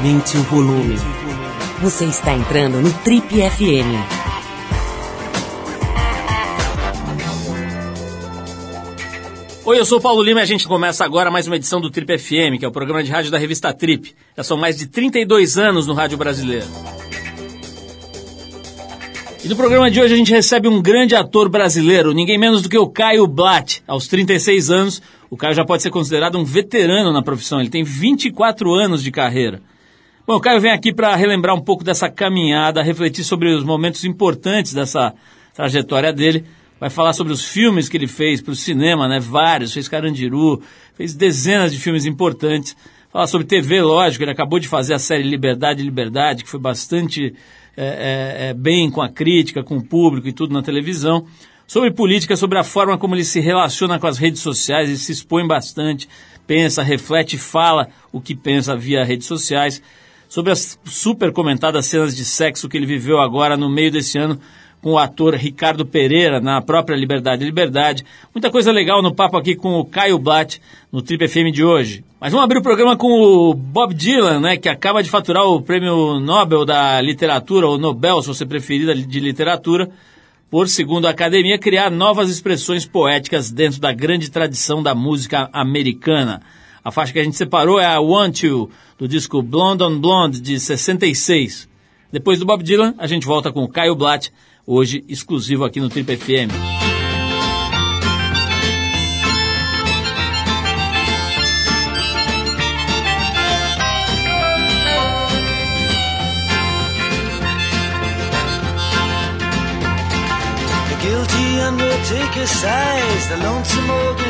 Aumente o volume. Você está entrando no Trip FM. Oi, eu sou o Paulo Lima e a gente começa agora mais uma edição do Trip FM, que é o programa de rádio da revista Trip. Já são mais de 32 anos no rádio brasileiro. E no programa de hoje a gente recebe um grande ator brasileiro, ninguém menos do que o Caio Blatt. Aos 36 anos, o Caio já pode ser considerado um veterano na profissão, ele tem 24 anos de carreira. Bom, o Caio vem aqui para relembrar um pouco dessa caminhada, refletir sobre os momentos importantes dessa trajetória dele. Vai falar sobre os filmes que ele fez para o cinema, né? Vários, fez Carandiru, fez dezenas de filmes importantes. Falar sobre TV, lógico, ele acabou de fazer a série Liberdade Liberdade, que foi bastante é, é, é, bem com a crítica, com o público e tudo na televisão sobre política, sobre a forma como ele se relaciona com as redes sociais, ele se expõe bastante, pensa, reflete, fala o que pensa via redes sociais, sobre as super comentadas cenas de sexo que ele viveu agora no meio desse ano com o ator Ricardo Pereira na própria Liberdade Liberdade. Muita coisa legal no papo aqui com o Caio Blatt no Trip FM de hoje. Mas vamos abrir o programa com o Bob Dylan, né, que acaba de faturar o prêmio Nobel da Literatura, ou Nobel, se você preferir, de literatura, por, segundo a academia, criar novas expressões poéticas dentro da grande tradição da música americana. A faixa que a gente separou é a Want You, do disco Blonde on Blonde, de 66. Depois do Bob Dylan, a gente volta com o Caio Blatt, hoje exclusivo aqui no Trip FM. the lonesome organ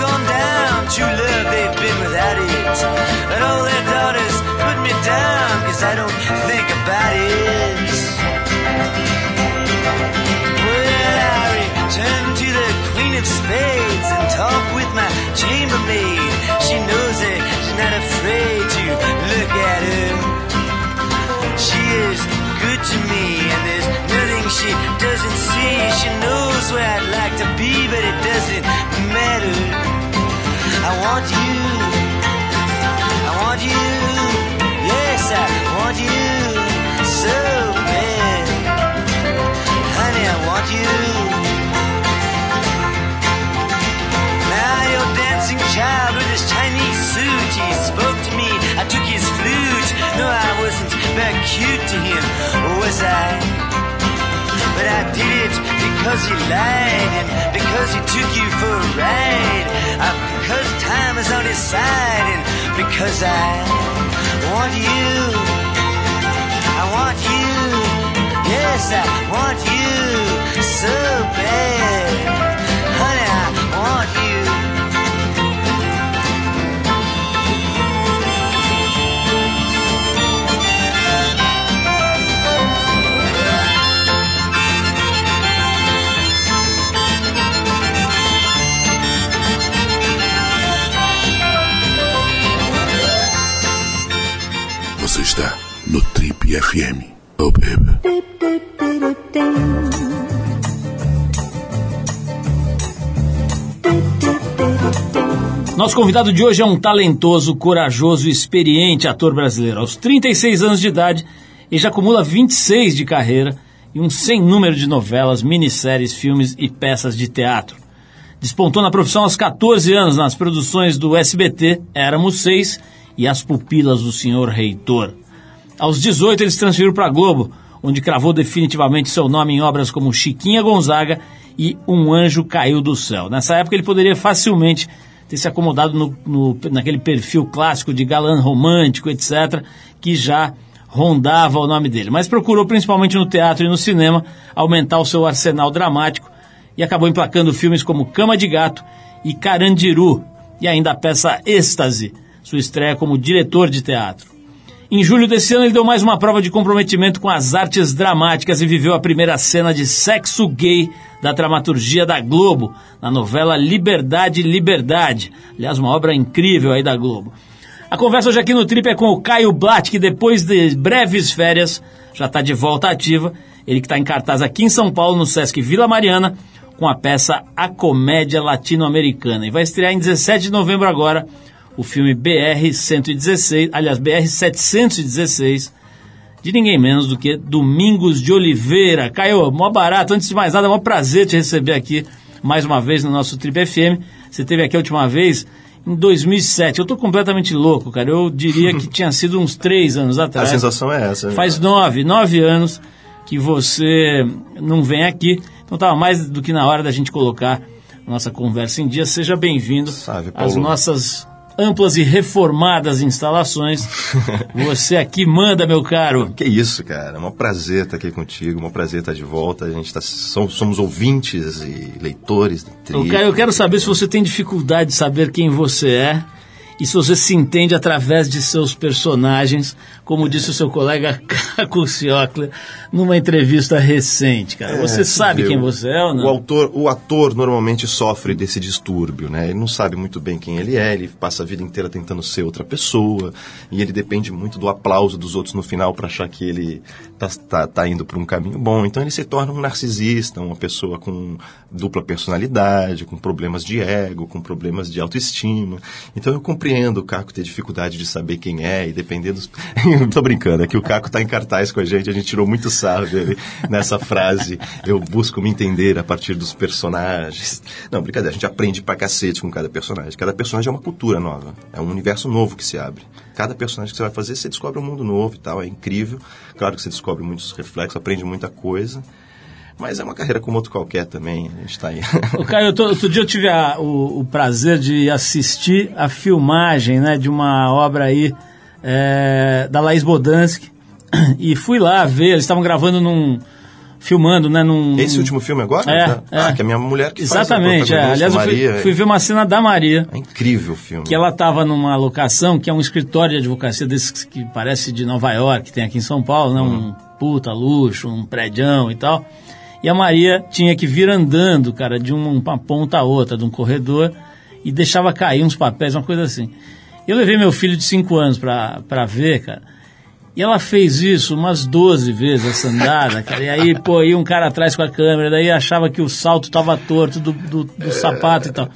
Gone down. True love, they've been without it. But all their daughters put me down, cause I don't think about it. Well, I return to the Queen of Spades and talk with my chambermaid. She knows it, she's not afraid to look at her. She is good to me, and there's nothing she doesn't see. She knows where I'd like to be, but it doesn't matter. I want you. I want you. Yes, I want you so bad. Honey, I want you. Now your dancing child with his Chinese suit, he spoke to me. I took his flute. No, I wasn't very cute to him, was I? But I did it because he lied and because he took you for a ride. Uh, because time is on his side and because I want you. I want you. Yes, I want you so bad. Honey, I want you. No Trip FM. Oh, baby. Nosso convidado de hoje é um talentoso, corajoso e experiente ator brasileiro. Aos 36 anos de idade, ele já acumula 26 de carreira e um sem número de novelas, minisséries, filmes e peças de teatro. Despontou na profissão aos 14 anos nas produções do SBT Éramos Seis e As Pupilas do Senhor Reitor. Aos 18 ele se transferiu para a Globo, onde cravou definitivamente seu nome em obras como Chiquinha Gonzaga e Um Anjo Caiu do Céu. Nessa época ele poderia facilmente ter se acomodado no, no, naquele perfil clássico de galã romântico, etc., que já rondava o nome dele. Mas procurou, principalmente no teatro e no cinema, aumentar o seu arsenal dramático e acabou emplacando filmes como Cama de Gato e Carandiru, e ainda a peça Êxtase, sua estreia como diretor de teatro. Em julho desse ano, ele deu mais uma prova de comprometimento com as artes dramáticas e viveu a primeira cena de sexo gay da dramaturgia da Globo, na novela Liberdade, Liberdade. Aliás, uma obra incrível aí da Globo. A conversa hoje aqui no Trip é com o Caio Blatt, que depois de breves férias já está de volta ativa. Ele que está em cartaz aqui em São Paulo, no Sesc Vila Mariana, com a peça A Comédia Latino-Americana. E vai estrear em 17 de novembro agora o filme BR-116, aliás, BR-716, de ninguém menos do que Domingos de Oliveira. Caio, mó barato, antes de mais nada, é um prazer te receber aqui mais uma vez no nosso Trip FM. Você esteve aqui a última vez em 2007. Eu estou completamente louco, cara. Eu diria que tinha sido uns três anos atrás. A sensação é essa. Né? Faz nove, nove anos que você não vem aqui. Então estava mais do que na hora da gente colocar nossa conversa em dia. Seja bem-vindo às nossas amplas e reformadas instalações. Você aqui manda, meu caro. Que isso, cara. É um prazer estar aqui contigo, é um prazer estar de volta. A gente tá, somos, ouvintes e leitores. Caio, eu quero saber se você tem dificuldade de saber quem você é e se você se entende através de seus personagens, como disse o seu colega Caco Ciocler numa entrevista recente, cara. É, você sabe quem você é ou não? O, autor, o ator normalmente sofre desse distúrbio, né? Ele não sabe muito bem quem ele é, ele passa a vida inteira tentando ser outra pessoa, e ele depende muito do aplauso dos outros no final para achar que ele tá, tá, tá indo por um caminho bom. Então ele se torna um narcisista, uma pessoa com dupla personalidade, com problemas de ego, com problemas de autoestima. Então eu compreendo compreendo o Caco ter dificuldade de saber quem é e depender dos. Tô brincando, é que o Caco está em cartaz com a gente, a gente tirou muito sarro dele nessa frase. Eu busco me entender a partir dos personagens. Não, brincadeira, a gente aprende pra cacete com cada personagem. Cada personagem é uma cultura nova, é um universo novo que se abre. Cada personagem que você vai fazer, você descobre um mundo novo e tal, é incrível. Claro que você descobre muitos reflexos, aprende muita coisa. Mas é uma carreira como outro qualquer também, a gente está aí. O Caio, outro, outro dia eu tive a, o, o, prazer de assistir a filmagem né, de uma obra aí é, da Laís Bodansky e fui lá ver, eles estavam gravando num filmando, né? Num, Esse último filme agora? É, tá? é. Ah, que é a minha mulher que Exatamente, faz é. Aliás, eu fui, fui, ver uma cena da Maria. É incrível o filme. Que ela estava numa locação, que é um escritório de advocacia desses que parece de Nova York, que tem aqui em São Paulo, né? Uhum. Um puta luxo, um prédio e tal. E a Maria tinha que vir andando, cara, de uma ponta a outra, de um corredor, e deixava cair uns papéis, uma coisa assim. Eu levei meu filho de 5 anos para ver, cara. E ela fez isso umas 12 vezes, essa andada, cara. E aí, pô, ia um cara atrás com a câmera, daí achava que o salto estava torto do, do, do sapato e tal.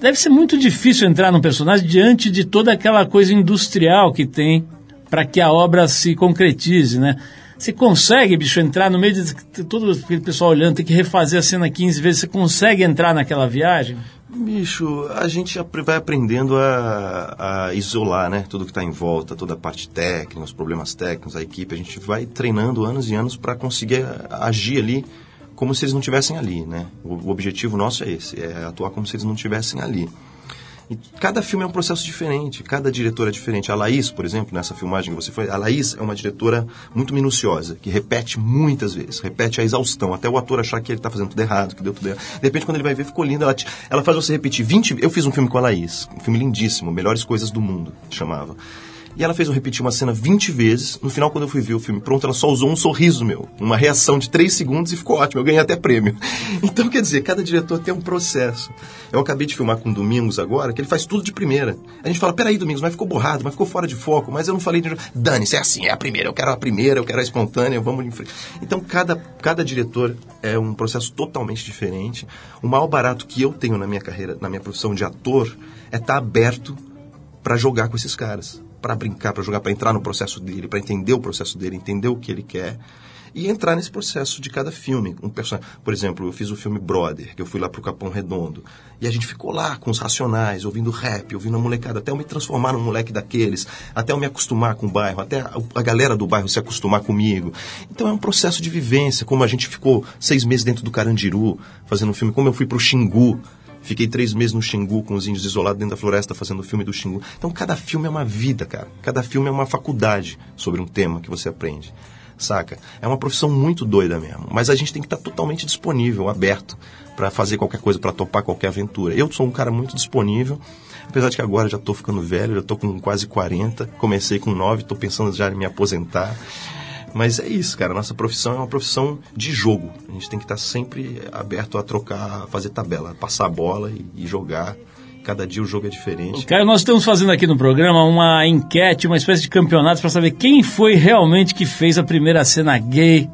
Deve ser muito difícil entrar num personagem diante de toda aquela coisa industrial que tem para que a obra se concretize, né? Você consegue, bicho, entrar no meio de todo aquele pessoal olhando, tem que refazer a cena 15 vezes, você consegue entrar naquela viagem? Bicho, a gente vai aprendendo a, a isolar, né? Tudo que está em volta, toda a parte técnica, os problemas técnicos, a equipe. A gente vai treinando anos e anos para conseguir agir ali como se eles não estivessem ali, né? O, o objetivo nosso é esse, é atuar como se eles não estivessem ali. E cada filme é um processo diferente, cada diretor é diferente. A Laís, por exemplo, nessa filmagem que você foi, a Laís é uma diretora muito minuciosa, que repete muitas vezes, repete a exaustão, até o ator achar que ele está fazendo tudo errado, que deu tudo errado. De repente, quando ele vai ver, ficou lindo. Ela, ela faz você repetir 20... Eu fiz um filme com a Laís, um filme lindíssimo, Melhores Coisas do Mundo, chamava. E ela fez eu repetir uma cena 20 vezes. No final, quando eu fui ver o filme pronto, ela só usou um sorriso meu. Uma reação de 3 segundos e ficou ótimo. Eu ganhei até prêmio. Então, quer dizer, cada diretor tem um processo. Eu acabei de filmar com o Domingos agora, que ele faz tudo de primeira. A gente fala, peraí, Domingos, mas ficou borrado, mas ficou fora de foco, mas eu não falei de... Dane-se, é assim, é a primeira, eu quero a primeira, eu quero a espontânea, vamos em frente. Então, cada, cada diretor é um processo totalmente diferente. O maior barato que eu tenho na minha carreira, na minha profissão de ator, é estar tá aberto para jogar com esses caras para brincar, para jogar, para entrar no processo dele, para entender o processo dele, entender o que ele quer. e entrar nesse processo de cada filme. Um person... Por exemplo, eu fiz o filme Brother, que eu fui lá pro Capão Redondo. E a gente ficou lá com os racionais, ouvindo rap, ouvindo a molecada, até eu me transformar num moleque daqueles, até eu me acostumar com o bairro, até a, a galera do bairro se acostumar comigo. Então é um processo de vivência, como a gente ficou seis meses dentro do Carandiru, fazendo um filme, como eu fui pro Xingu, Fiquei três meses no Xingu com os índios isolados dentro da floresta fazendo o filme do Xingu. Então cada filme é uma vida, cara. Cada filme é uma faculdade sobre um tema que você aprende. Saca? É uma profissão muito doida mesmo. Mas a gente tem que estar totalmente disponível, aberto, para fazer qualquer coisa, para topar qualquer aventura. Eu sou um cara muito disponível. Apesar de que agora já estou ficando velho, já estou com quase 40, comecei com 9, estou pensando já em me aposentar. Mas é isso, cara. Nossa profissão é uma profissão de jogo. A gente tem que estar sempre aberto a trocar, a fazer tabela, passar a bola e, e jogar. Cada dia o jogo é diferente. Caio, nós estamos fazendo aqui no programa uma enquete, uma espécie de campeonato para saber quem foi realmente que fez a primeira cena gay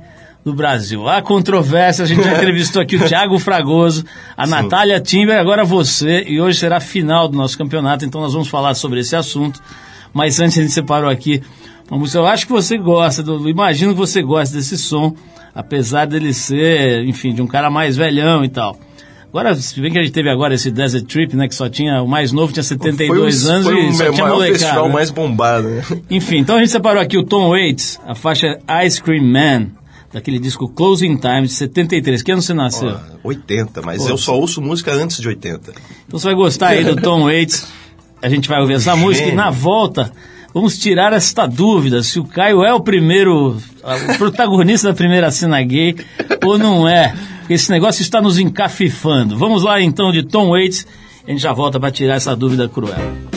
do Brasil. Há controvérsia, a gente já entrevistou aqui o Thiago Fragoso, a Natália Timber, agora você, e hoje será a final do nosso campeonato, então nós vamos falar sobre esse assunto. Mas antes a gente separou aqui uma música, eu acho que você gosta, do, imagino que você gosta desse som, apesar dele ser, enfim, de um cara mais velhão e tal. Agora, se bem que a gente teve agora esse Desert Trip, né, que só tinha, o mais novo tinha 72 foi o, anos foi e o só tinha molecada. festival né? mais bombado, né? Enfim, então a gente separou aqui o Tom Waits, a faixa Ice Cream Man, daquele disco Closing Time de 73. Que ano você nasceu? Ó, 80, mas Pô. eu só ouço música antes de 80. Então você vai gostar aí do Tom Waits. A gente vai ouvir essa Gênio. música e na volta vamos tirar esta dúvida se o Caio é o primeiro, o protagonista da primeira cena gay ou não é. Esse negócio está nos encafifando. Vamos lá então de Tom Waits. A gente já volta para tirar essa dúvida cruel.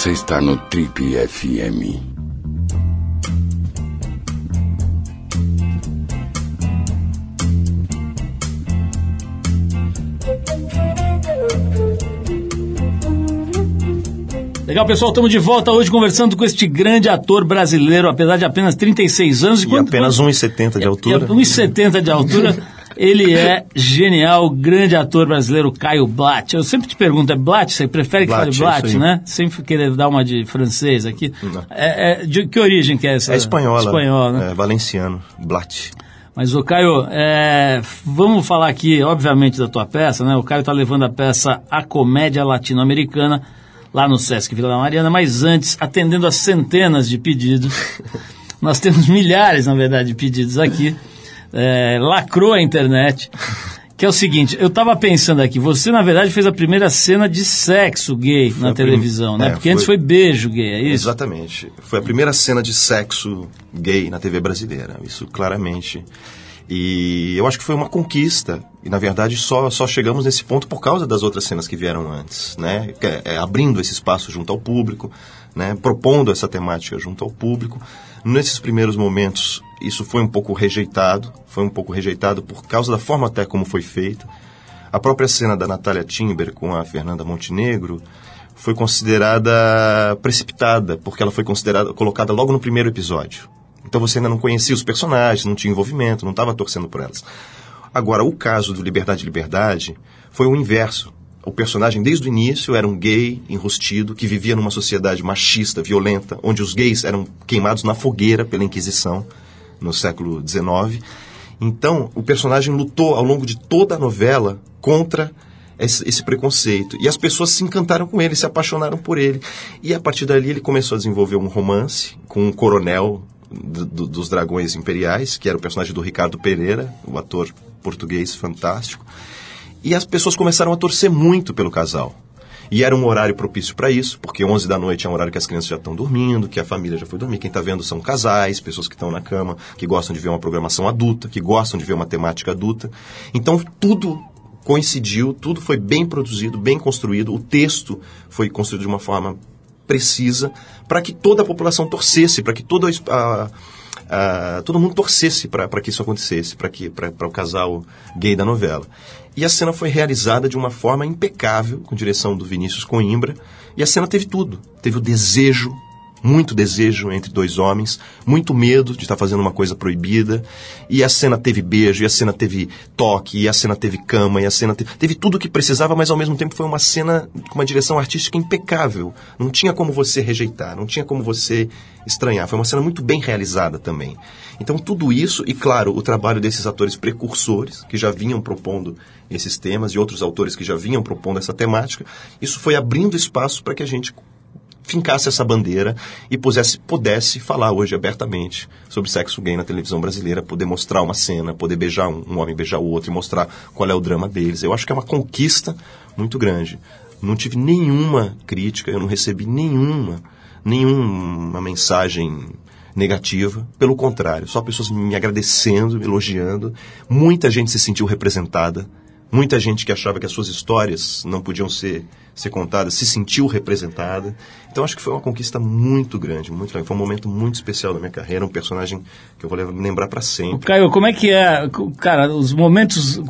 Você está no Trip FM. Legal, pessoal, estamos de volta hoje conversando com este grande ator brasileiro, apesar de apenas 36 anos. E apenas 1,70 de altura. É, 1,70 de altura. Ele é genial, o grande ator brasileiro Caio Blatt. Eu sempre te pergunto, é Blatt? Você prefere que Blatt, fale é Blatt, aí. né? Sempre querer dar uma de francês aqui. É, é- de que origem que é essa? É espanhola. Espanhol, né? É, valenciano. Blatt. Mas, o Caio, é, vamos falar aqui, obviamente, da tua peça, né? O Caio está levando a peça A Comédia Latino-Americana lá no Sesc Vila da Mariana, mas antes, atendendo a centenas de pedidos, nós temos milhares, na verdade, de pedidos aqui, é, lacrou a internet, que é o seguinte, eu estava pensando aqui, você, na verdade, fez a primeira cena de sexo gay na a prim- televisão, né? é, Porque antes foi- foi beijo gay, é isso? Exatamente. Foi a primeira cena de sexo gay na TV brasileira. Isso claramente. E eu acho que foi uma conquista. E, na verdade, só, só chegamos nesse ponto por causa das outras cenas que vieram antes, né? É- é abrindo esse espaço junto ao público, né? Propondo essa temática junto ao público. Nesses primeiros momentos, isso foi um pouco rejeitado. Foi um pouco rejeitado por causa da forma até como foi feita. A própria cena da Natália Timber com a Fernanda Montenegro foi considerada precipitada, porque ela foi considerada colocada logo no primeiro episódio. Então você ainda não conhecia os personagens, não tinha envolvimento, não estava torcendo por elas. Agora, o caso do Liberdade Liberdade foi o inverso. O personagem, desde o início, era um gay enrustido que vivia numa sociedade machista, violenta, onde os gays eram queimados na fogueira pela Inquisição no século XIX. Então, o personagem lutou ao longo de toda a novela contra esse, preconceito. E as pessoas se encantaram com ele, se apaixonaram por ele. E a partir dali ele começou a desenvolver um romance com um coronel do- do- dos Dragões Imperiais, que era o personagem do Ricardo Pereira, o ator português fantástico. E as pessoas começaram a torcer muito pelo casal. E era um horário propício para isso, porque 11 da noite é um horário que as crianças já estão dormindo, que a família já foi dormir. Quem está vendo são casais, pessoas que estão na cama, que gostam de ver uma programação adulta, que gostam de ver uma temática adulta. Então tudo coincidiu, tudo foi bem produzido, bem construído. O texto foi construído de uma forma precisa para que toda a população torcesse, para que toda a, a- todo mundo torcesse para que isso acontecesse, para o casal gay da novela. E a cena foi realizada de uma forma impecável, com direção do Vinícius Coimbra, e a cena teve tudo. Teve o desejo, muito desejo entre dois homens, muito medo de estar fazendo uma coisa proibida, e a cena teve beijo, e a cena teve toque, e a cena teve cama, e a cena teve, teve tudo o que precisava, mas ao mesmo tempo foi uma cena com uma direção artística impecável. Não tinha como você rejeitar, não tinha como você estranhar. Foi uma cena muito bem realizada também. Então tudo isso, e claro, o trabalho desses atores precursores, que já vinham propondo esses temas, e outros autores que já vinham propondo essa temática, isso foi abrindo espaço para que a gente fincasse essa bandeira e pusesse, pudesse falar hoje abertamente sobre sexo gay na televisão brasileira, poder mostrar uma cena, poder beijar um, um homem beijar o outro e mostrar qual é o drama deles. Eu acho que é uma conquista muito grande. Não tive nenhuma crítica, eu não recebi nenhuma, nenhuma mensagem negativa, pelo contrário, só pessoas me agradecendo, me elogiando. Muita gente se sentiu representada, muita gente que achava que as suas histórias não podiam ser ser contada, se sentiu representada. Então acho que foi uma conquista muito grande, muito legal. Foi um momento muito especial da minha carreira, um personagem que eu vou le- lembrar para sempre. Caio, como é que é, cara, os momentos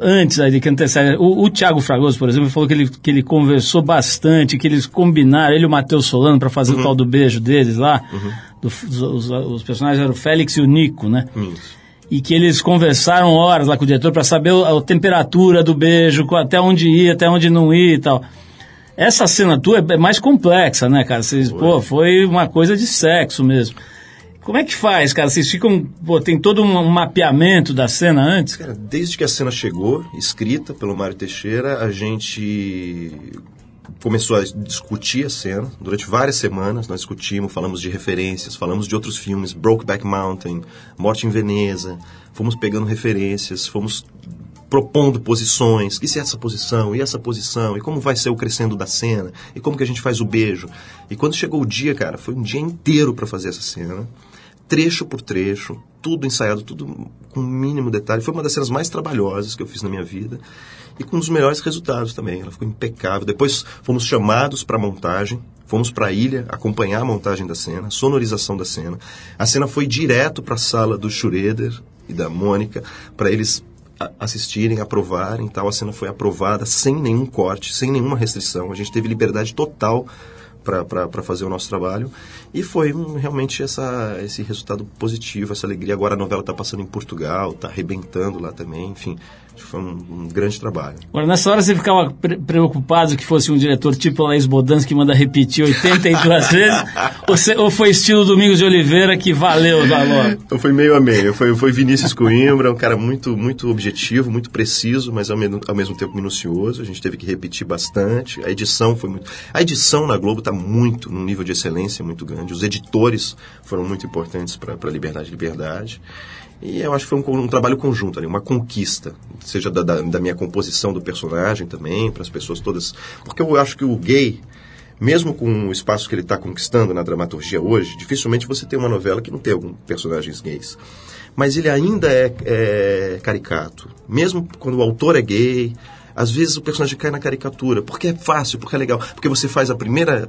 antes aí de que antecede, o, o Thiago Fragoso, por exemplo, falou que ele, que ele conversou bastante, que eles combinaram, ele e o Matheus Solano, para fazer o tal do beijo deles lá, do- os, os- os personagens eram o Félix e o Nico, né? Isso. E que eles conversaram horas lá com o diretor para saber a, temperatura do beijo, até onde ir, até onde não ir e tal. Essa cena tua é é mais complexa, né, cara? Vocês, pô, foi uma coisa de sexo mesmo. Como é que faz, cara? Vocês ficam, pô, tem todo um mapeamento da cena antes? Cara, desde que a cena chegou, escrita pelo Mário Teixeira, a gente começou a discutir a cena. Durante várias semanas nós discutimos, falamos de referências, falamos de outros filmes, Brokeback Mountain, Morte em Veneza. Fomos pegando referências, fomos propondo posições, e se essa posição, e essa posição, e como vai ser o crescendo da cena, e como que a gente faz o beijo. E quando chegou o dia, cara, foi um dia inteiro para fazer essa cena trecho por trecho, tudo ensaiado, tudo com o mínimo detalhe. Foi uma das cenas mais trabalhosas que eu fiz na minha vida e com dos melhores resultados também. Ela ficou impecável. Depois fomos chamados para montagem, fomos para a ilha acompanhar a montagem da cena, a sonorização da cena. A cena foi direto para a sala do Schroeder e da Mônica para eles assistirem, aprovarem, tal. A cena foi aprovada sem nenhum corte, sem nenhuma restrição. A gente teve liberdade total para fazer o nosso trabalho. E foi hum, realmente essa, esse resultado positivo, essa alegria. Agora a novela está passando em Portugal, está arrebentando lá também. Enfim, foi um, um grande trabalho. Agora, nessa hora você ficava pre- preocupado que fosse um diretor tipo Laís Bodans que manda repetir 82 vezes? Ou, se- ou foi estilo Domingos de Oliveira que valeu logo? Então foi meio a meio. Foi, foi Vinícius Coimbra, um cara muito, muito objetivo, muito preciso, mas ao, mesmo- ao mesmo tempo minucioso. A gente teve que repetir bastante. A edição foi muito. A edição na Globo está muito, num nível de excelência muito grande. Os editores foram muito importantes para a Liberdade Liberdade. E eu acho que foi um, um trabalho conjunto ali, uma conquista, seja da, da, da minha composição do personagem também, para as pessoas todas. Porque eu acho que o gay, mesmo com o espaço que ele está conquistando na dramaturgia hoje, dificilmente você tem uma novela que não tem algum personagens gays. Mas ele ainda é, é caricato. Mesmo quando o autor é gay, às vezes o personagem cai na caricatura, porque é fácil, porque é legal, porque você faz a primeira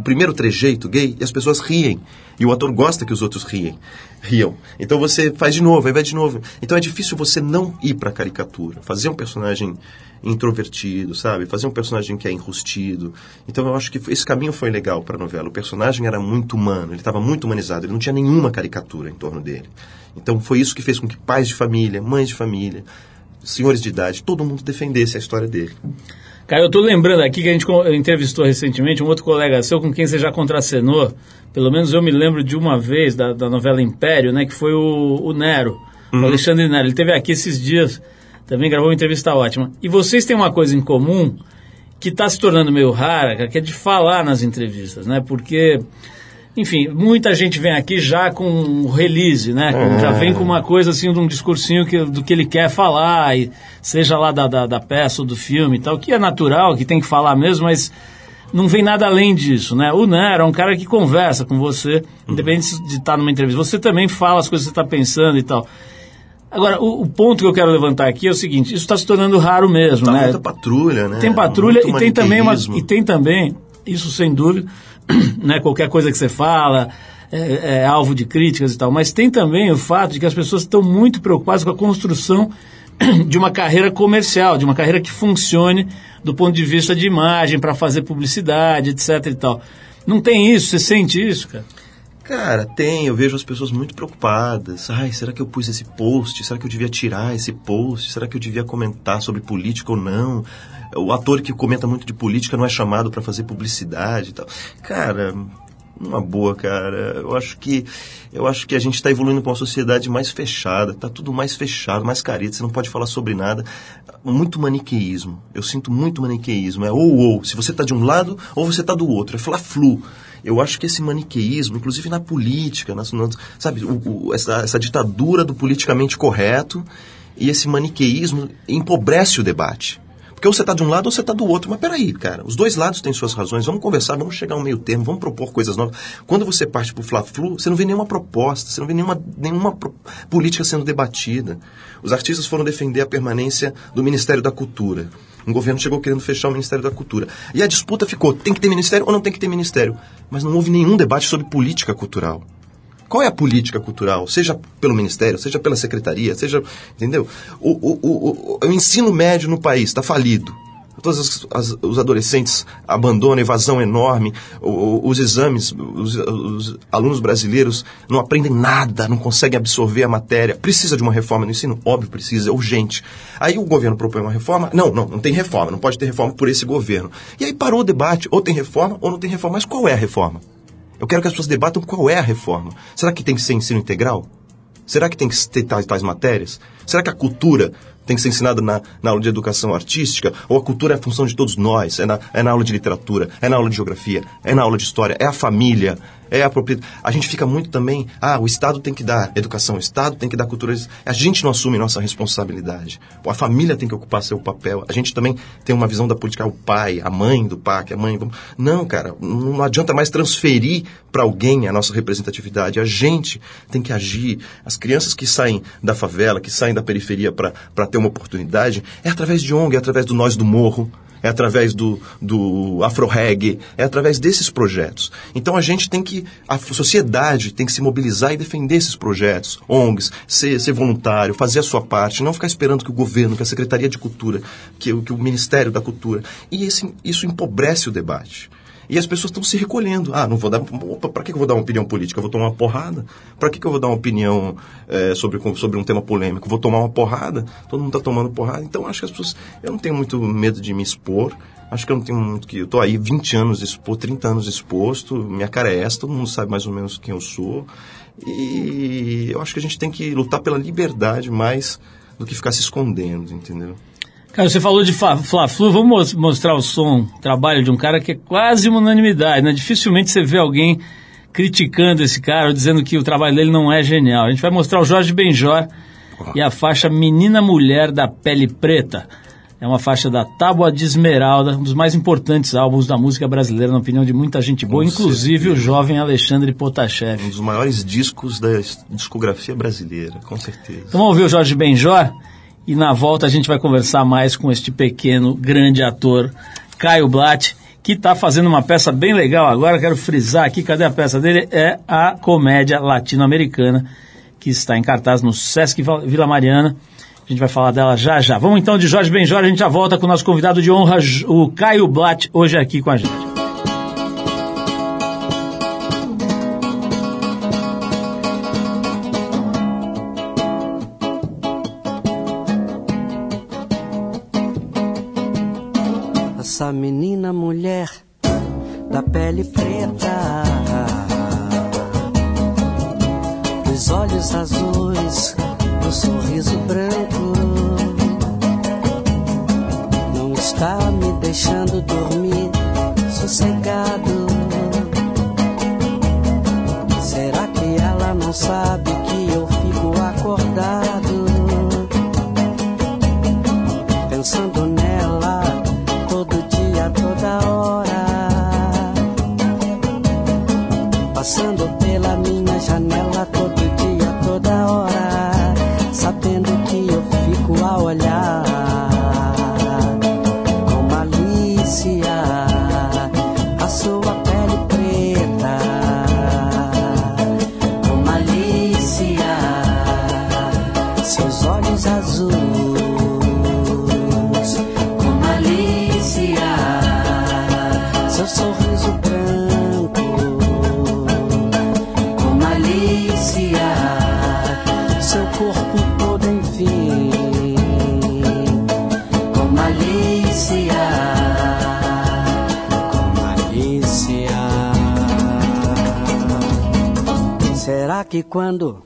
o primeiro trejeito gay e as pessoas riem. E o ator gosta que os outros riem, riam. Então você faz de novo, aí vai de novo. Então é difícil você não ir para caricatura. Fazer um personagem introvertido, sabe? Fazer um personagem que é enrustido. Então eu acho que esse caminho foi legal para a novela. O personagem era muito humano, ele estava muito humanizado, ele não tinha nenhuma caricatura em torno dele. Então foi isso que fez com que pais de família, mães de família, senhores de idade, todo mundo defendesse a história dele. Cara, eu tô lembrando aqui que a gente entrevistou recentemente um outro colega seu com quem você já contracenou. Pelo menos eu me lembro de uma vez da, da novela Império, né? Que foi o, o Nero, o Alexandre Nero. Ele teve aqui esses dias, também gravou uma entrevista ótima. E vocês têm uma coisa em comum que está se tornando meio rara, cara, que é de falar nas entrevistas, né? Porque, enfim, muita gente vem aqui já com o release, né? Com- Já vem com uma coisa assim, de um discursinho que, do que ele quer falar, e seja lá da, da, da peça ou do filme e tal, que é natural, que tem que falar mesmo, mas não vem nada além disso, né? O Nero é um cara que conversa com você, independente de estar numa entrevista. Você também fala as coisas que você está pensando e tal. Agora, o, o ponto que eu quero levantar aqui é o seguinte: isso está se tornando raro mesmo, Tá né? muita patrulha, né? Tem patrulha Muito e tem também uma, e tem também isso sem dúvida, né? Qualquer coisa que você fala é, é alvo de críticas e tal. Mas tem também o fato de que as pessoas estão muito preocupadas com a construção de uma carreira comercial, de uma carreira que funcione do ponto de vista de imagem para fazer publicidade, etc. E tal. Não tem isso? Você sente isso, cara? Cara, tem, eu vejo as pessoas muito preocupadas. Ai, será que eu pus esse post? Será que eu devia tirar esse post? Será que eu devia comentar sobre política ou não? O ator que comenta muito de política não é chamado para fazer publicidade e tal. Cara, uma boa, cara. Eu acho que eu acho que a gente está evoluindo para uma sociedade mais fechada. Tá tudo mais fechado, mais careta. Você não pode falar sobre nada. Muito maniqueísmo. Eu sinto muito maniqueísmo. É ou ou. Se você está de um lado ou você está do outro. É fla-flu. Eu acho que esse maniqueísmo, inclusive na política, nas, nas- sabe, o- o- essa, essa ditadura do politicamente correto e esse maniqueísmo empobrece o debate. Porque ou você está de um lado ou você está do outro. Mas peraí, cara, os dois lados têm suas razões. Vamos conversar, vamos chegar a um meio termo, vamos propor coisas novas. Quando você parte para o Fla-Flu, você não vê nenhuma proposta, você não vê nenhuma, nenhuma política sendo debatida. Os artistas foram defender a permanência do Ministério da Cultura. Um governo chegou querendo fechar o Ministério da Cultura. E a disputa ficou: tem que ter ministério ou não tem que ter ministério? Mas não houve nenhum debate sobre política cultural. Qual é a política cultural? Seja pelo Ministério, seja pela Secretaria, seja. Entendeu? O, o, o, o- o ensino médio no país está falido. Todos as- os adolescentes abandonam, evasão enorme, o- os exames, os, os alunos brasileiros não aprendem nada, não conseguem absorver a matéria. Precisa de uma reforma no ensino? Óbvio, precisa, é urgente. Aí o governo propõe uma reforma? Não, não, não tem reforma, não pode ter reforma por esse governo. E aí parou o debate, ou tem reforma ou não tem reforma. Mas qual é a reforma? Eu quero que as pessoas debatam qual é a reforma. Será que tem que ser ensino integral? Será que tem que ter tais, tais matérias? Será que a cultura tem que ser ensinada na, na aula de educação artística? Ou a cultura é a função de todos nós? É na, é na aula de literatura, é na aula de geografia, é na aula de história, é a família, é a propriedade. A gente fica muito também, ah, o Estado tem que dar educação, o Estado tem que dar cultura. A gente não assume nossa responsabilidade. A família tem que ocupar seu papel. A gente também tem uma visão da política, ah, o pai, a mãe do PAC, a mãe. Vamos... Não, cara, não adianta mais transferir para alguém a nossa representatividade. A gente tem que agir. As crianças que saem da favela, que saem da periferia para ter uma oportunidade, é através de ONG, é através do Nós do Morro, é através do, do Afro-Reggae, é através desses projetos. Então a gente tem que, a sociedade tem que se mobilizar e defender esses projetos, ONGs, ser, ser voluntário, fazer a sua parte, não ficar esperando que o governo, que a Secretaria de Cultura, que, o- que o Ministério da Cultura. E esse, isso empobrece o debate. E as pessoas estão se recolhendo. Ah, não vou dar. Opa, pra que eu vou dar uma opinião política? Eu vou tomar uma porrada? Pra que eu vou dar uma opinião eh, sobre, sobre um tema polêmico? Vou tomar uma porrada? Todo mundo está tomando porrada. Então, acho que as pessoas. Eu não tenho muito medo de me expor. Acho que eu não tenho muito que. Eu tô aí 20 anos exposto, 30 anos exposto. Minha cara é essa, todo mundo sabe mais ou menos quem eu sou. E eu acho que a gente tem que lutar pela liberdade mais do que ficar se escondendo, entendeu? Cara, você falou de Fla-Flu, vamos mos- mostrar o som, o trabalho de um cara que é quase uma unanimidade, né? Dificilmente você vê alguém criticando esse cara ou dizendo que o trabalho dele não é genial. A gente vai mostrar o Jorge Benjor e a faixa Menina Mulher da Pele Preta. É uma faixa da Tábua de Esmeralda, um dos mais importantes álbuns da música brasileira, na opinião de muita gente boa, Com inclusive certeza. o jovem Alexandre Potashev. Um dos maiores discos da discografia brasileira, com certeza. Então vamos ouvir o Jorge Benjor e na volta a gente vai conversar mais com este pequeno, grande ator, Caio Blatt, que está fazendo uma peça bem legal agora. Quero frisar aqui, cadê a peça dele? É a comédia latino-americana, que está em cartaz no Sesc Vila Mariana. A gente vai falar dela já já. Vamos então de Jorge Benjor, a gente já volta com o nosso convidado de honra, o Caio Blatt, hoje aqui com a gente. Quando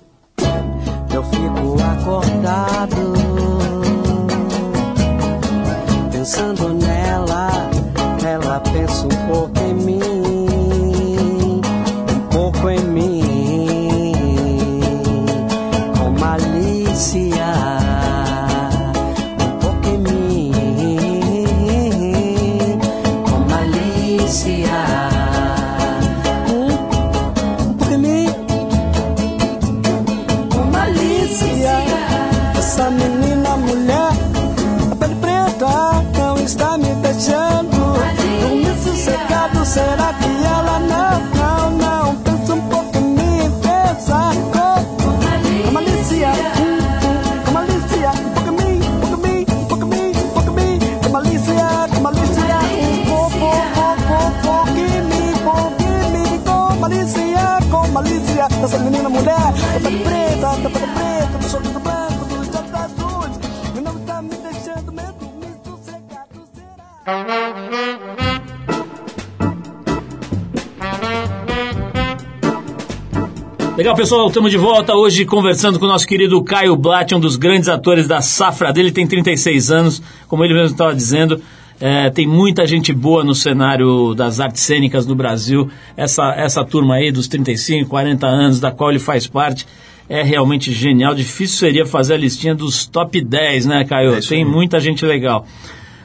Legal, pessoal, estamos de volta hoje conversando com o nosso querido Caio Blatt, um dos grandes atores da safra dele, tem 36 anos, como ele mesmo estava dizendo. é, tem muita gente boa no cenário das artes cênicas no Brasil. Essa, essa turma aí dos 35, 40 anos, da qual ele faz parte, é realmente genial. Difícil seria fazer a listinha dos top 10, né, Caio? É tem muita gente legal.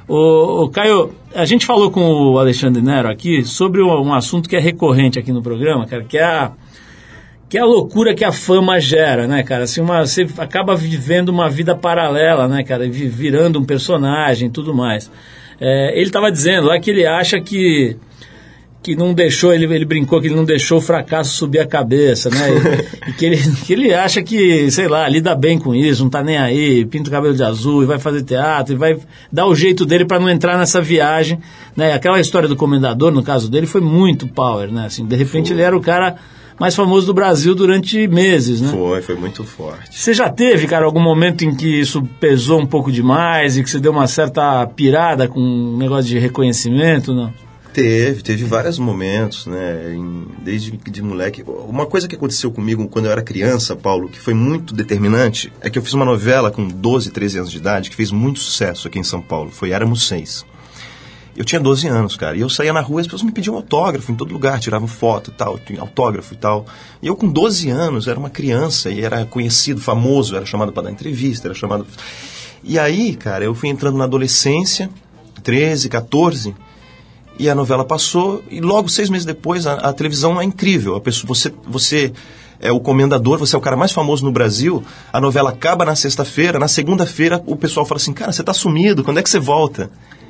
O, o Caio, a gente falou com o Alexandre Nero aqui sobre um, um assunto que é recorrente aqui no programa, cara, que é a que é a loucura que a fama gera, né, cara? Assim, uma, você acaba vivendo uma vida paralela, né, cara? Vi- Virando um personagem e tudo mais. É, ele estava dizendo lá que ele acha que que não deixou, ele, ele brincou que ele não deixou o fracasso subir a cabeça, né? E, e que, ele, que ele acha que, sei lá, lida bem com isso, não tá nem aí, pinta o cabelo de azul e vai fazer teatro e vai dar o jeito dele para não entrar nessa viagem, né? Aquela história do comendador, no caso dele, foi muito power, né? Assim, de repente ele era o cara mais famoso do Brasil durante meses, né? Foi, foi muito forte. Você já teve, cara, algum momento em que isso pesou um pouco demais e que você deu uma certa pirada com um negócio de reconhecimento, não? Teve, teve vários momentos, né? em- desde de moleque. Uma coisa que aconteceu comigo quando eu era criança, Paulo, que foi muito determinante, é que eu fiz uma novela com 12, 13 anos de idade que fez muito sucesso aqui em São Paulo. Foi Éramos Seis. Eu tinha 12 anos, cara, e eu saía na rua e as pessoas me pediam autógrafo em todo lugar, tiravam foto e tal, autógrafo e tal. E eu com 12 anos era uma criança e era conhecido, famoso, era chamado para dar entrevista, era chamado. E aí, cara, eu fui entrando na adolescência, 13, 14, e a novela passou, e logo seis meses depois a, a televisão é incrível. A pessoa, você, você é o comendador, você é o cara mais famoso no Brasil, a novela acaba na sexta-feira, na segunda-feira o pessoal fala assim, cara, você tá sumido, quando é que você volta?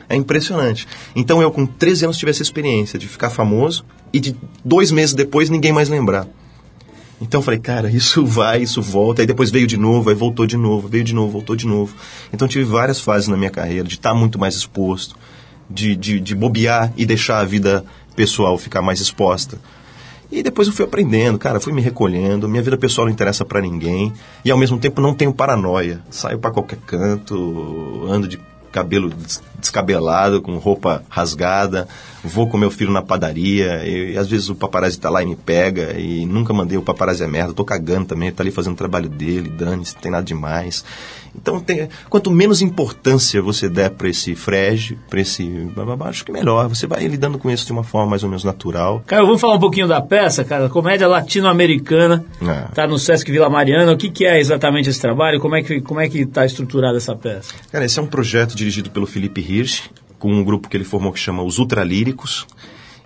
É impressionante. Então eu com 13 anos tive essa experiência de ficar famoso e de dois meses depois ninguém mais lembrar. Então eu falei, cara, isso vai, isso volta. Aí depois veio de novo, aí voltou de novo, veio de novo, voltou de novo. Então tive várias fases na minha carreira de estar muito mais exposto, de, de, de bobear e deixar a vida pessoal ficar mais exposta. E depois eu fui aprendendo, cara, fui me recolhendo, minha vida pessoal não interessa pra ninguém e ao mesmo tempo não tenho paranoia. Saio pra qualquer canto, ando de cabelo des- descabelado, com roupa rasgada, vou com meu filho na padaria e, às vezes o paparazzi tá lá e me pega e nunca mandei o paparazzi a merda, tô cagando também, tá ali fazendo o trabalho dele, dane-se, não tem nada demais. Então, tem, quanto menos importância você der para esse frege, para esse bababá, acho que melhor. Você vai lidando com isso de uma forma mais ou menos natural. Caio, vamos falar um pouquinho da peça, cara. Comédia latino-americana. É. Tá no Sesc Vila Mariana. O que, que é exatamente esse trabalho? Como é que como é que tá estruturada essa peça? Cara, esse é um projeto dirigido pelo Felipe Hirsch, com um grupo que ele formou que chama Os Ultralíricos.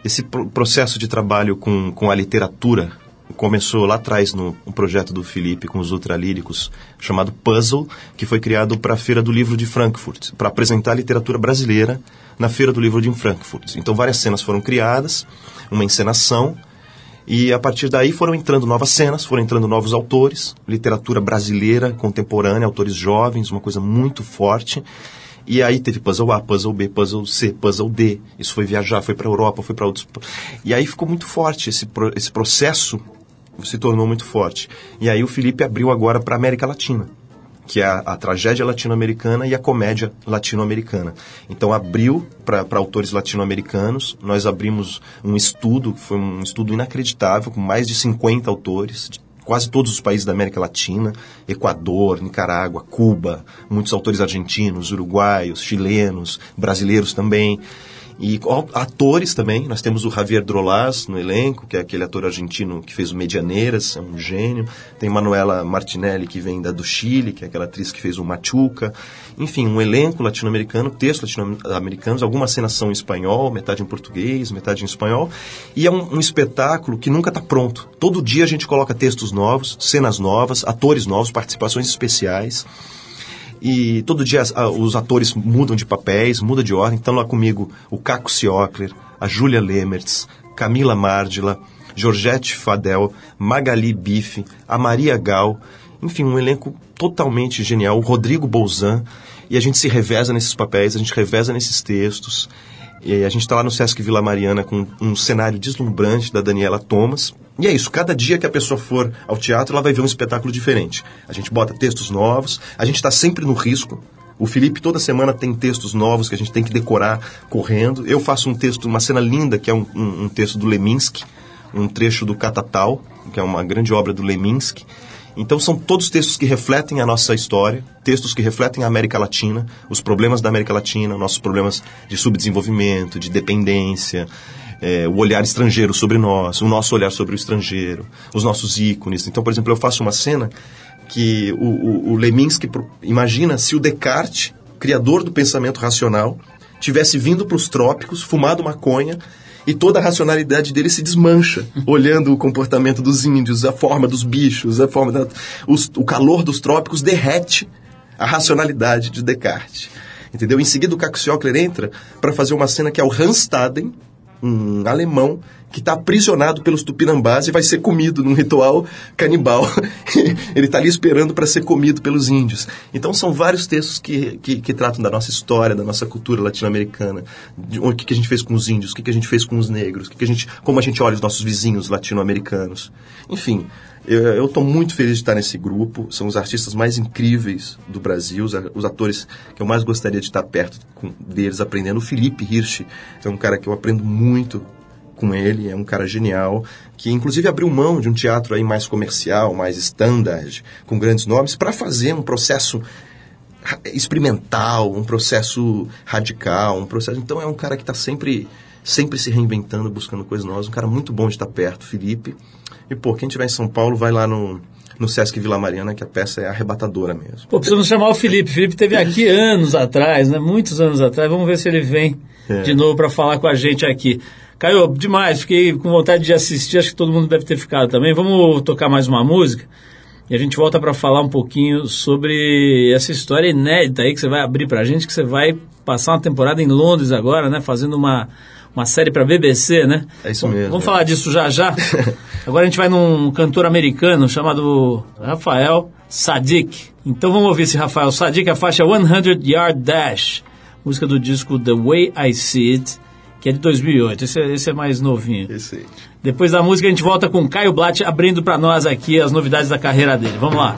Esse pro- processo de trabalho com, com a literatura começou lá atrás no um projeto do Felipe com os ultralíricos chamado Puzzle, que foi criado para a Feira do Livro de Frankfurt, para apresentar literatura brasileira na Feira do Livro de Frankfurt. Então várias cenas foram criadas, uma encenação, e a partir daí foram entrando novas cenas, foram entrando novos autores, literatura brasileira contemporânea, autores jovens, uma coisa muito forte. E aí teve Puzzle A, Puzzle B, Puzzle C, Puzzle D. Isso foi viajar, foi para a Europa, foi para outros. E aí ficou muito forte esse, esse processo se tornou muito forte. E aí o Felipe abriu agora para a América Latina, que é a, a tragédia latino-americana e a comédia latino-americana. Então abriu para autores latino-americanos, nós abrimos um estudo, foi um estudo inacreditável, com mais de 50 autores, de quase todos os países da América Latina, Equador, Nicarágua, Cuba, muitos autores argentinos, uruguaios, chilenos, brasileiros também. E atores também, nós temos o Javier Drolas no elenco, que é aquele ator argentino que fez o Medianeiras, é um gênio. Tem Manuela Martinelli, que vem da do Chile, que é aquela atriz que fez o Machuca. Enfim, um elenco latino-americano, textos latino-americanos, algumas cenas são em espanhol, metade em português, metade em espanhol. E é um, um espetáculo que nunca está pronto. Todo dia a gente coloca textos novos, cenas novas, atores novos, participações especiais. E todo dia a- os atores mudam de papéis, muda de ordem. Estão lá comigo o Caco Ciocler, a Júlia Lemertz, Camila Márdila, Georgette Fadel, Magali Bife, a Maria Gal. Enfim, um elenco totalmente genial. O Rodrigo Bolzan. E a gente se reveza nesses papéis, a gente reveza nesses textos. E a gente está lá no Sesc Vila Mariana com um cenário deslumbrante da Daniela Thomas. E é isso, cada dia que a pessoa for ao teatro, ela vai ver um espetáculo diferente. A gente bota textos novos, a gente está sempre no risco. O Felipe toda semana tem textos novos que a gente tem que decorar correndo. Eu faço um texto, uma cena linda, que é um, um- um texto do Leminski, um trecho do Catatal, que é uma grande obra do Leminski. Então são todos textos que refletem a nossa história, textos que refletem a América Latina, os problemas da América Latina, nossos problemas de subdesenvolvimento, de dependência, eh, o olhar estrangeiro sobre nós, o nosso olhar sobre o estrangeiro, os nossos ícones. Então, por exemplo, eu faço uma cena que o, o, o Leminski imagina se o Descartes, criador do pensamento racional, tivesse vindo para os trópicos, fumado maconha e toda a racionalidade dele se desmancha, olhando o comportamento dos índios, a forma dos bichos, a forma da, os- o calor dos trópicos derrete a racionalidade de Descartes. Entendeu? Em seguida, o Caxiocler entra para fazer uma cena que é o Hanstaden, um alemão que está aprisionado pelos tupinambás e vai ser comido num ritual canibal. Ele está ali esperando para ser comido pelos índios. Então são vários textos que, que, que tratam da nossa história, da nossa cultura latino-americana, o que, que a gente fez com os índios, o que, que a gente fez com os negros, que, que a gente, como a gente olha os nossos vizinhos latino-americanos. Enfim, eu estou muito feliz de estar nesse grupo. São os artistas mais incríveis do Brasil, os, os atores que eu mais gostaria de estar perto com- deles, aprendendo. O Felipe Hirsch é um cara que eu aprendo muito com ele, é um cara genial, que inclusive abriu mão de um teatro aí mais comercial, mais standard, com grandes nomes, para fazer um processo experimental, um processo radical, um processo. Então é um cara que está sempre, sempre se reinventando, buscando coisas novas. Um cara muito bom de estar perto, Felipe. E pô, quem estiver em São Paulo, vai lá no no Sesc Vila Mariana, que a peça é arrebatadora mesmo. Pô, precisamos chamar o Felipe. O Felipe teve aqui anos atrás, né? Muitos anos atrás. Vamos ver se ele vem É. de novo para falar com a gente aqui. Caio, demais. Fiquei com vontade de assistir. Acho que todo mundo deve ter ficado também. Vamos tocar mais uma música e a gente volta para falar um pouquinho sobre essa história inédita aí que você vai abrir pra gente, que você vai passar uma temporada em Londres agora, né? Fazendo uma, uma série pra BBC, né? É isso mesmo, Vamos é. falar disso já já. Agora a gente vai num cantor americano chamado Rafael Sadiq. Então vamos ouvir esse Rafael Sadiq, a faixa 100 Yard Dash, música do disco The Way I See It, que é de 2008. Esse é, esse é mais novinho. Esse aí. Depois da música a gente volta com Caio Blatt abrindo pra nós aqui as novidades da carreira dele. Vamos lá.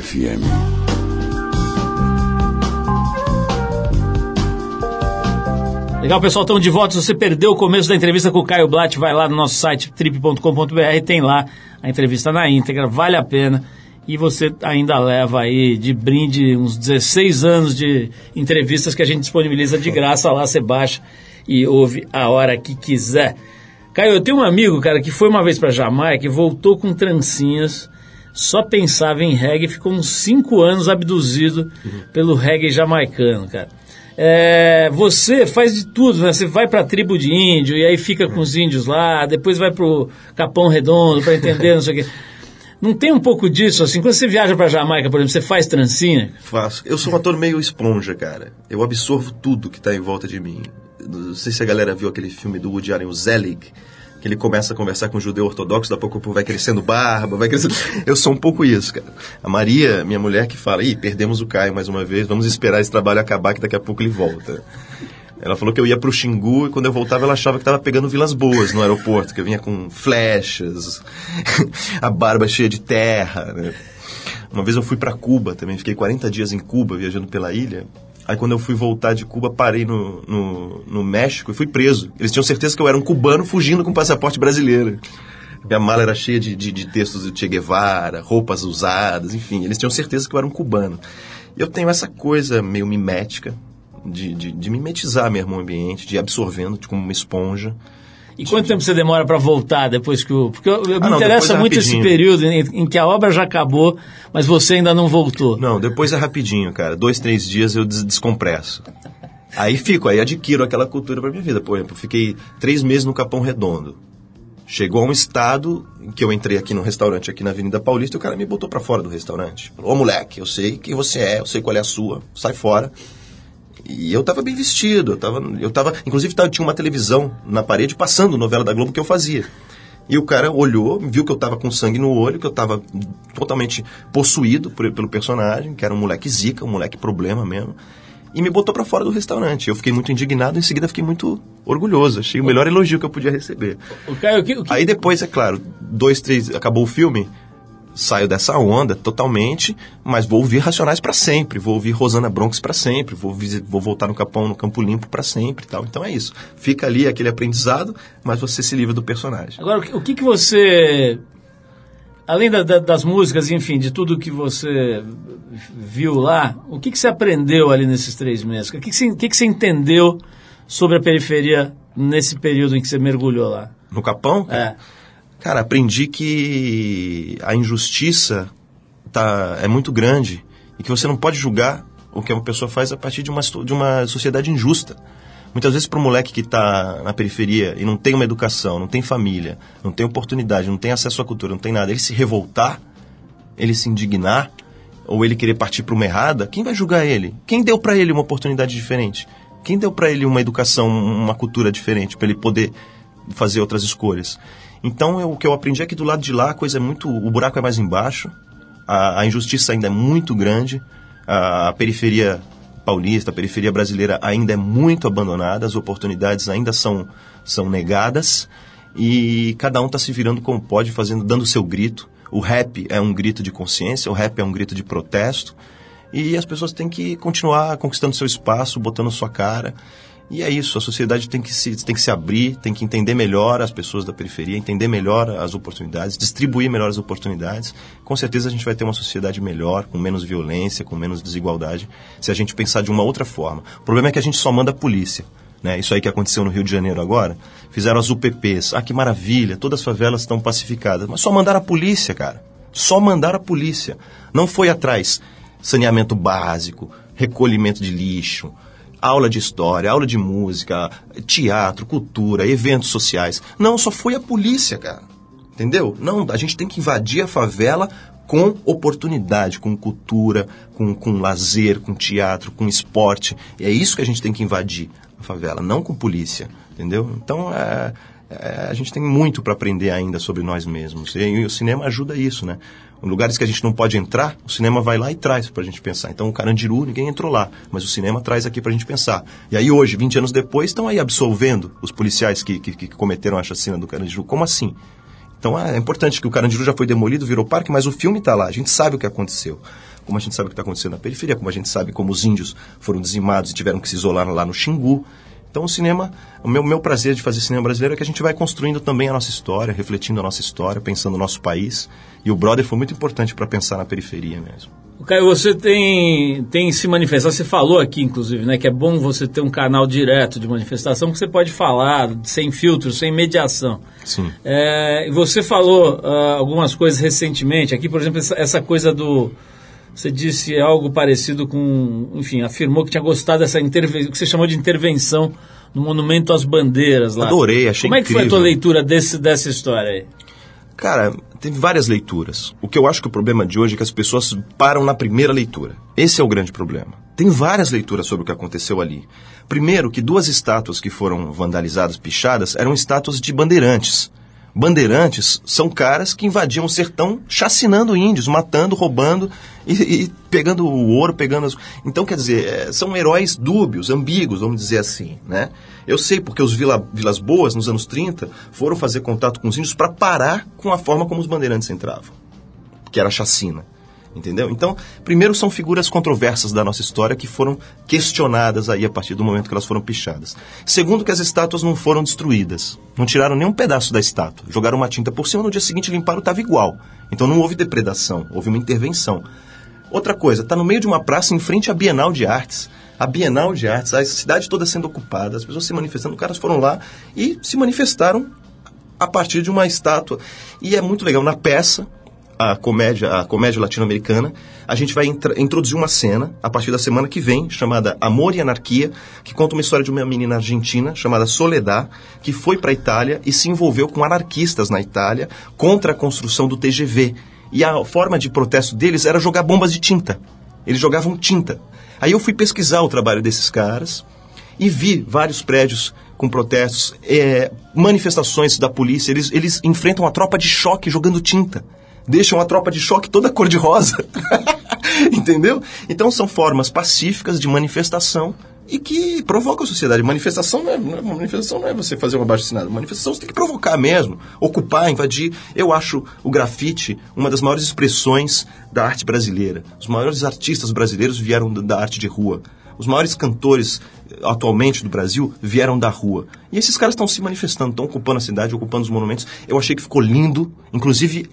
FM. Legal, pessoal, estamos de volta. Se você perdeu o começo da entrevista com o Caio Blatt, vai lá no nosso site trip.com.br, tem lá a entrevista na íntegra, vale a pena. E você ainda leva aí de brinde uns 16 anos de entrevistas que a gente disponibiliza de graça lá, você baixa e ouve a hora que quiser. Caio, eu tenho um amigo, cara, que foi uma vez para Jamaica e voltou com trancinhas, só pensava em reggae, ficou uns 5 anos abduzido pelo reggae jamaicano, cara. É, você faz de tudo, né? Você vai pra tribo de índio e aí fica com os índios lá, depois vai pro Capão Redondo para entender, não sei o quê. Não tem um pouco disso, assim, quando você viaja pra Jamaica, por exemplo, você faz trancinha? Faço. Eu sou um ator meio esponja, cara. Eu absorvo tudo que tá em volta de mim. Não sei se a galera viu aquele filme do Woody Allen, o Zelig, que ele começa a conversar com um judeu ortodoxo, daqui a pouco vai crescendo barba, vai crescendo... Eu sou um pouco isso, cara. A Maria, minha mulher, que fala, ih, perdemos o Caio mais uma vez, vamos esperar esse trabalho acabar que daqui a pouco ele volta. Ela falou que eu ia pro Xingu e quando eu voltava ela achava que tava pegando Vilas Boas no aeroporto, que eu vinha com flechas, a barba cheia de terra, né? Uma vez eu fui para Cuba também, fiquei 40 dias em Cuba viajando pela ilha. Aí quando eu fui voltar de Cuba, parei no, no, no México e fui preso. Eles tinham certeza que eu era um cubano fugindo com passaporte brasileiro. Minha mala era cheia de, de, de textos do Che Guevara, roupas usadas, enfim. Eles tinham certeza que eu era um cubano. E eu tenho essa coisa meio mimética, de, de, de mimetizar mesmo o ambiente, de ir absorvendo de como uma esponja. E quanto tempo você demora para voltar depois que o. Porque eu, eu me Ah, não, interessa é muito esse período em, em que a obra já acabou, mas você ainda não voltou. Não, depois é rapidinho, cara. Dois, três dias eu des descompresso. Aí fico, aí adquiro aquela cultura pra minha vida. Por exemplo, fiquei três meses no Capão Redondo. Chegou a um estado em que eu entrei aqui num restaurante aqui na Avenida Paulista e o cara me botou pra fora do restaurante. Falou, ô moleque, eu sei quem você é, eu sei qual é a sua, sai fora. E eu tava bem vestido, eu tava, eu tava inclusive tava- tinha uma televisão na parede passando novela da Globo que eu fazia. E o cara olhou, viu que eu tava com sangue no olho, que eu tava totalmente possuído por- pelo personagem, que era um moleque zica, um moleque problema mesmo. E me botou pra fora do restaurante. Eu fiquei muito indignado, em seguida fiquei muito orgulhoso. Achei o melhor elogio que eu podia receber. O Caio, o que, o que- Aí depois, é claro, dois, três, acabou o filme, saio dessa onda totalmente, mas vou ouvir Racionais pra sempre, vou ouvir Rosana Bronx pra sempre, vou, vou voltar no Capão, no Campo Limpo pra sempre e tal. Então é isso. Fica ali aquele aprendizado, mas você se livra do personagem. Agora, o que, que você. Além da- da- das músicas, enfim, de tudo que você viu lá, o que, que você aprendeu ali nesses três meses? O que, que, você, o que, que você entendeu sobre a periferia nesse período em que você mergulhou lá? No Capão, É. cara, aprendi que a injustiça tá, é muito grande e que você não pode julgar o que uma pessoa faz a partir de uma, de uma sociedade injusta. Muitas vezes para o moleque que está na periferia e não tem uma educação, não tem família, não tem oportunidade, não tem acesso à cultura, não tem nada, ele se revoltar, ele se indignar, ou ele querer partir para uma errada, quem vai julgar ele? Quem deu para ele uma oportunidade diferente? Quem deu para ele uma educação, uma cultura diferente, para ele poder fazer outras escolhas? Então, eu- o que eu aprendi é que do lado de lá a coisa é muito. O buraco é mais embaixo, a, a injustiça ainda é muito grande, a, a periferia paulista, a periferia brasileira ainda é muito abandonada, as oportunidades ainda são, são negadas e cada um está se virando como pode, fazendo, dando o seu grito. O rap é um grito de consciência, o rap é um grito de protesto e as pessoas têm que continuar conquistando seu espaço, botando sua cara. E é isso, a sociedade tem que, se, tem que se abrir, tem que entender melhor as pessoas da periferia, entender melhor as oportunidades, distribuir melhor as oportunidades. Com certeza a gente vai ter uma sociedade melhor, com menos violência, com menos desigualdade, se a gente pensar de uma outra forma. O problema é que a gente só manda a polícia. Né? Isso aí que aconteceu no Rio de Janeiro agora, fizeram as UPPs. Ah, que maravilha, todas as favelas estão pacificadas. Mas só mandaram a polícia, cara. Só mandaram a polícia. Não foi atrás saneamento básico, recolhimento de lixo, aula de história, aula de música, teatro, cultura, eventos sociais. Não, só foi a polícia, cara. Entendeu? Não, a gente tem que invadir a favela com oportunidade, com cultura, com, com lazer, com teatro, com esporte. E é isso que a gente tem que invadir a favela, não com polícia, entendeu? Então, é, é, a gente tem muito para aprender ainda sobre nós mesmos. E, e o cinema ajuda isso, né? Lugares que a gente não pode entrar, o cinema vai lá e traz para a gente pensar. Então, o Carandiru, ninguém entrou lá, mas o cinema traz aqui para a gente pensar. E aí, hoje, 20 anos depois, estão aí absolvendo os policiais que, que, que cometeram a chacina do Carandiru. Como assim? Então é importante que o Carandiru já foi demolido, virou parque, mas o filme está lá. A gente sabe o que aconteceu. Como a gente sabe o que está acontecendo na periferia, como a gente sabe como os índios foram dizimados e tiveram que se isolar lá no Xingu. Então o cinema, o meu, meu prazer de fazer cinema brasileiro é que a gente vai construindo também a nossa história, refletindo a nossa história, pensando no nosso país. E o Brother foi muito importante para pensar na periferia mesmo. O Caio, você tem, tem se manifestado, você falou aqui, inclusive, né, que é bom você ter um canal direto de manifestação que você pode falar sem filtro, sem mediação. Sim. É, e você falou ah, algumas coisas recentemente aqui, por exemplo, essa, essa coisa do. Você disse algo parecido com. Enfim, afirmou que tinha gostado dessa intervenção, que você chamou de intervenção no Monumento às Bandeiras lá. Adorei, achei Como é que foi a tua incrível. leitura desse, dessa história aí? Cara, teve várias leituras. O que eu acho que o problema de hoje é que as pessoas param na primeira leitura. Esse é o grande problema. Tem várias leituras sobre o que aconteceu ali. Primeiro, que duas estátuas que foram vandalizadas, pichadas, eram estátuas de bandeirantes. Bandeirantes são caras que invadiam o sertão chacinando índios, matando, roubando e, e pegando o ouro, pegando as... Então, quer dizer, é, são heróis dúbios, ambíguos, vamos dizer assim, né? Eu sei porque os Vila, Vilas Boas, nos anos 30, foram fazer contato com os índios para parar com a forma como os bandeirantes entravam, que era chacina. Entendeu? Então, primeiro são figuras controversas da nossa história que foram questionadas aí a partir do momento que elas foram pichadas. Segundo, que as estátuas não foram destruídas. Não tiraram nenhum pedaço da estátua. Jogaram uma tinta por cima, no dia seguinte limparam, estava igual. Então não houve depredação, houve uma intervenção. Outra coisa, está no meio de uma praça em frente à Bienal de Artes. A Bienal de Artes, a cidade toda sendo ocupada, as pessoas se manifestando, os caras foram lá e se manifestaram a partir de uma estátua. E é muito legal, na peça, a comédia, a comédia latino-americana, a gente vai introduzir uma cena a partir da semana que vem, chamada Amor e Anarquia, que conta uma história de uma menina argentina chamada Soledad, que foi para a Itália e se envolveu com anarquistas na Itália contra a construção do TGV. E a forma de protesto deles era jogar bombas de tinta. Eles jogavam tinta. Aí eu fui pesquisar o trabalho desses caras e vi vários prédios com protestos, é, manifestações da polícia. Eles, eles enfrentam a tropa de choque jogando tinta. Deixam a tropa de choque toda cor-de-rosa. Entendeu? Então são formas pacíficas de manifestação e que provocam a sociedade. Manifestação não é, não é- manifestação não é você fazer uma baixa assinada. Manifestação você tem que provocar mesmo, ocupar, invadir. Eu acho o grafite uma das maiores expressões da arte brasileira. Os maiores artistas brasileiros vieram da arte de rua. Os maiores cantores eh, atualmente do Brasil vieram da rua. E esses caras estão se manifestando, estão ocupando a cidade, ocupando os monumentos. Eu achei que ficou lindo, inclusive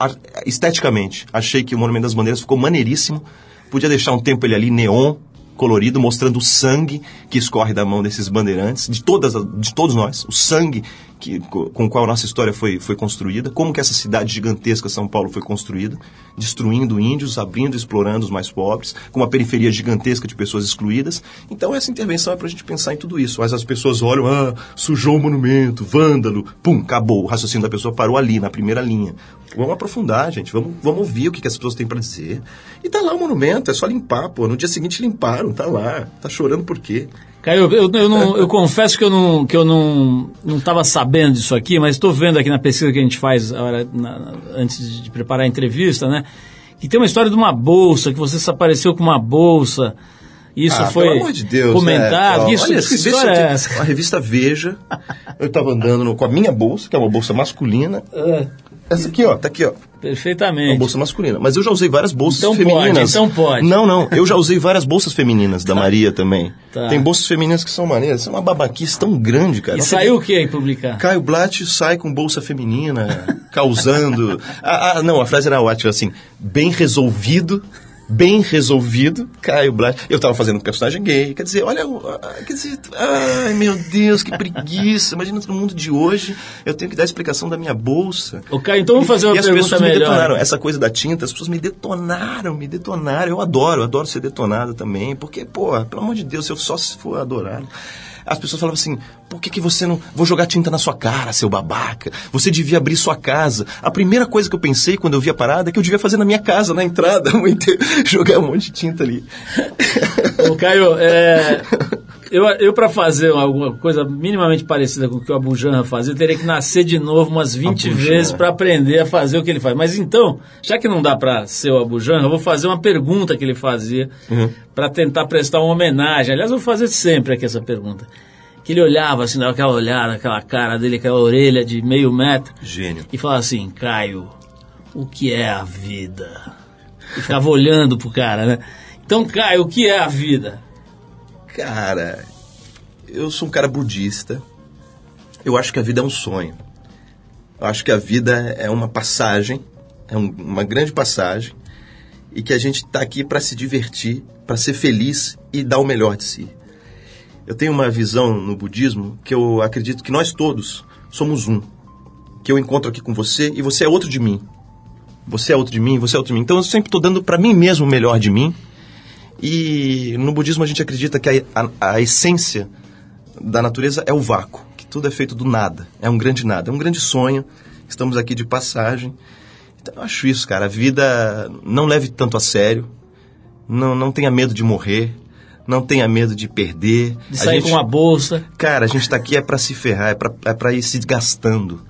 esteticamente. Achei que o Monumento das Bandeiras ficou maneiríssimo. Podia deixar um tempo ele ali neon, colorido, mostrando o sangue que escorre da mão desses bandeirantes, de, todas, de todos nós, o sangue que, co- com qual a nossa história foi, foi construída, como que essa cidade gigantesca, São Paulo, foi construída, destruindo índios, abrindo e explorando os mais pobres, com uma periferia gigantesca de pessoas excluídas. Então essa intervenção é para a gente pensar em tudo isso. Mas as pessoas olham, ah, sujou o monumento, vândalo, pum, acabou. O raciocínio da pessoa parou ali, na primeira linha. Vamos aprofundar, gente. Vamos, vamos ouvir o que, que as pessoas têm para dizer. E tá lá o monumento, é só limpar, pô. No dia seguinte limparam, tá lá. Tá chorando por quê? Caio, eu, eu, não- eu confesso que eu não que eu não não estava sabendo disso aqui, mas estou vendo aqui na pesquisa que a gente faz hora- na- antes de preparar a entrevista, né? Que tem uma história de uma bolsa que você se apareceu com uma bolsa. Isso Ah, foi de Deus, comentado. é, ó, isso, olha, que história é essa? A revista Veja, eu tava andando no- com a minha bolsa, que é uma bolsa masculina. É, Essa aqui, ó, tá aqui, ó. Uma perfeitamente. bolsa masculina. Mas eu já usei várias bolsas Então pode, femininas. então pode. Não, não. Eu já usei várias bolsas femininas da Maria também. Tá. Tem bolsas femininas que são maneiras. Isso é uma babaquice tão grande, cara. E Não saiu o tem- que aí publicar? Caio Blatt sai com bolsa feminina, causando. ah, ah, não, a frase era ótima, assim. Bem resolvido. Bem resolvido, Caio Blatt. Eu tava fazendo um personagem gay. Quer dizer, olha. o- ah, Quer dizer, ai meu Deus, que preguiça. Imagina no mundo de hoje, eu tenho que dar a explicação da minha bolsa. Ô, Caio, então vamos fazer uma e as pergunta pessoas me melhor. detonaram. Essa coisa da tinta, as pessoas me detonaram, me detonaram. Eu adoro, eu adoro ser detonado também. Porque, pô, pelo amor de Deus, se eu só se for adorado. As pessoas falavam assim: por que, que você não. Vou jogar tinta na sua cara, seu babaca. Você devia abrir sua casa. A primeira coisa que eu pensei quando eu vi a parada é que eu devia fazer na minha casa, na entrada, jogar um monte de tinta ali. Ô, Caio, é, eu, eu para fazer alguma coisa minimamente parecida com o que o Abu Janra fazia, eu teria que nascer de novo umas 20 Abu vezes para aprender a fazer o que ele faz. Mas então, já que não dá para ser o Abu Janra, eu vou fazer uma pergunta que ele fazia Uhum. para tentar prestar uma homenagem. Aliás, eu vou fazer sempre aqui essa pergunta. Que ele olhava assim, dava aquela olhada, aquela cara dele, aquela orelha de meio metro Gênio. e falava assim, Caio, o que é a vida? E ficava olhando pro cara, né? Então, Caio, o que é a vida? Cara, eu sou um cara budista. Eu acho que a vida é um sonho. Eu acho que a vida é uma passagem, é um- uma grande passagem, e que a gente está aqui para se divertir, para ser feliz e dar o melhor de si. Eu tenho uma visão no budismo que eu acredito que nós todos somos um. Que eu encontro aqui com você e você é outro de mim. Você é outro de mim, você é outro de mim. Então eu sempre estou dando para mim mesmo o melhor de mim. E no budismo a gente acredita que a, a- a essência da natureza é o vácuo, que tudo é feito do nada, é um grande nada, é um grande sonho. Estamos aqui de passagem. Então eu acho isso, cara. A vida não leve tanto a sério, não, não tenha medo de morrer, não tenha medo de perder. De sair gente- com uma bolsa. Cara, a gente tá aqui é pra se ferrar, é pra, é pra ir se gastando.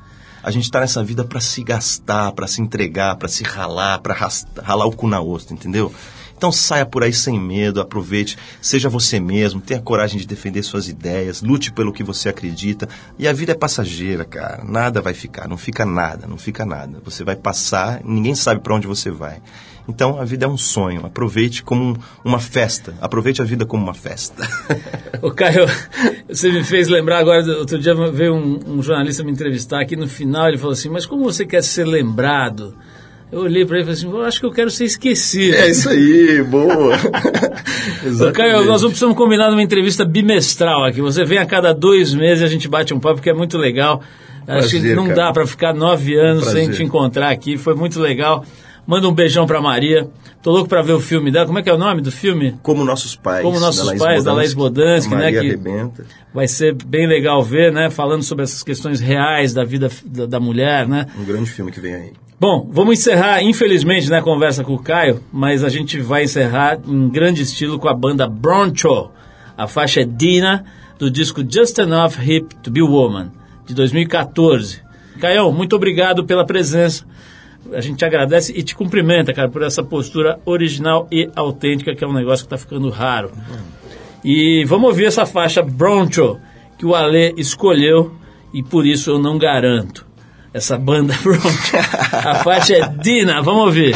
A gente tá nessa vida pra se gastar, pra se entregar, pra se ralar, pra ras- ralar o cu na ostra, entendeu? Então saia por aí sem medo, aproveite, seja você mesmo, tenha coragem de defender suas ideias, lute pelo que você acredita. E a vida é passageira, cara. Nada vai ficar, não fica nada, não fica nada. Você vai passar, ninguém sabe pra onde você vai. Então a vida é um sonho. Aproveite como um- uma festa. Aproveite a vida como uma festa. Ô, Caio, você me fez lembrar agora, outro dia veio um, um jornalista me entrevistar aqui no final, ele falou assim, mas como você quer ser lembrado? Eu olhei pra ele e falei assim, eu acho que eu quero ser esquecido. É isso aí, boa. Caio, nós vamos precisamos combinar uma entrevista bimestral aqui. Você vem a cada dois meses e a gente bate um papo, que é muito legal. Acho que Prazer, não cara. dá pra ficar nove anos sem Prazer. te encontrar aqui, foi muito legal. Manda um beijão pra Maria. Tô louco pra ver o filme dela. Como é que é o nome do filme? Como Nossos Pais. Como Nossos Pais, da Laís Bodansky, né, que- Arrebenta. Vai ser bem legal ver, né? Falando sobre essas questões reais da vida da, da mulher, né? Um grande filme que vem aí. Bom, vamos encerrar, infelizmente, né, a conversa com o Caio, mas a gente vai encerrar em grande estilo com a banda Broncho. A faixa é Dina, do disco Just Enough Hip to Be Woman, de 2014. Caio, muito obrigado pela presença. A gente te agradece e te cumprimenta, cara, por essa postura original e autêntica, que é um negócio que está ficando raro. E vamos ouvir essa faixa Broncho, que o Ale escolheu e por isso eu não garanto. Essa banda Broncho. A faixa é Dina, vamos ouvir.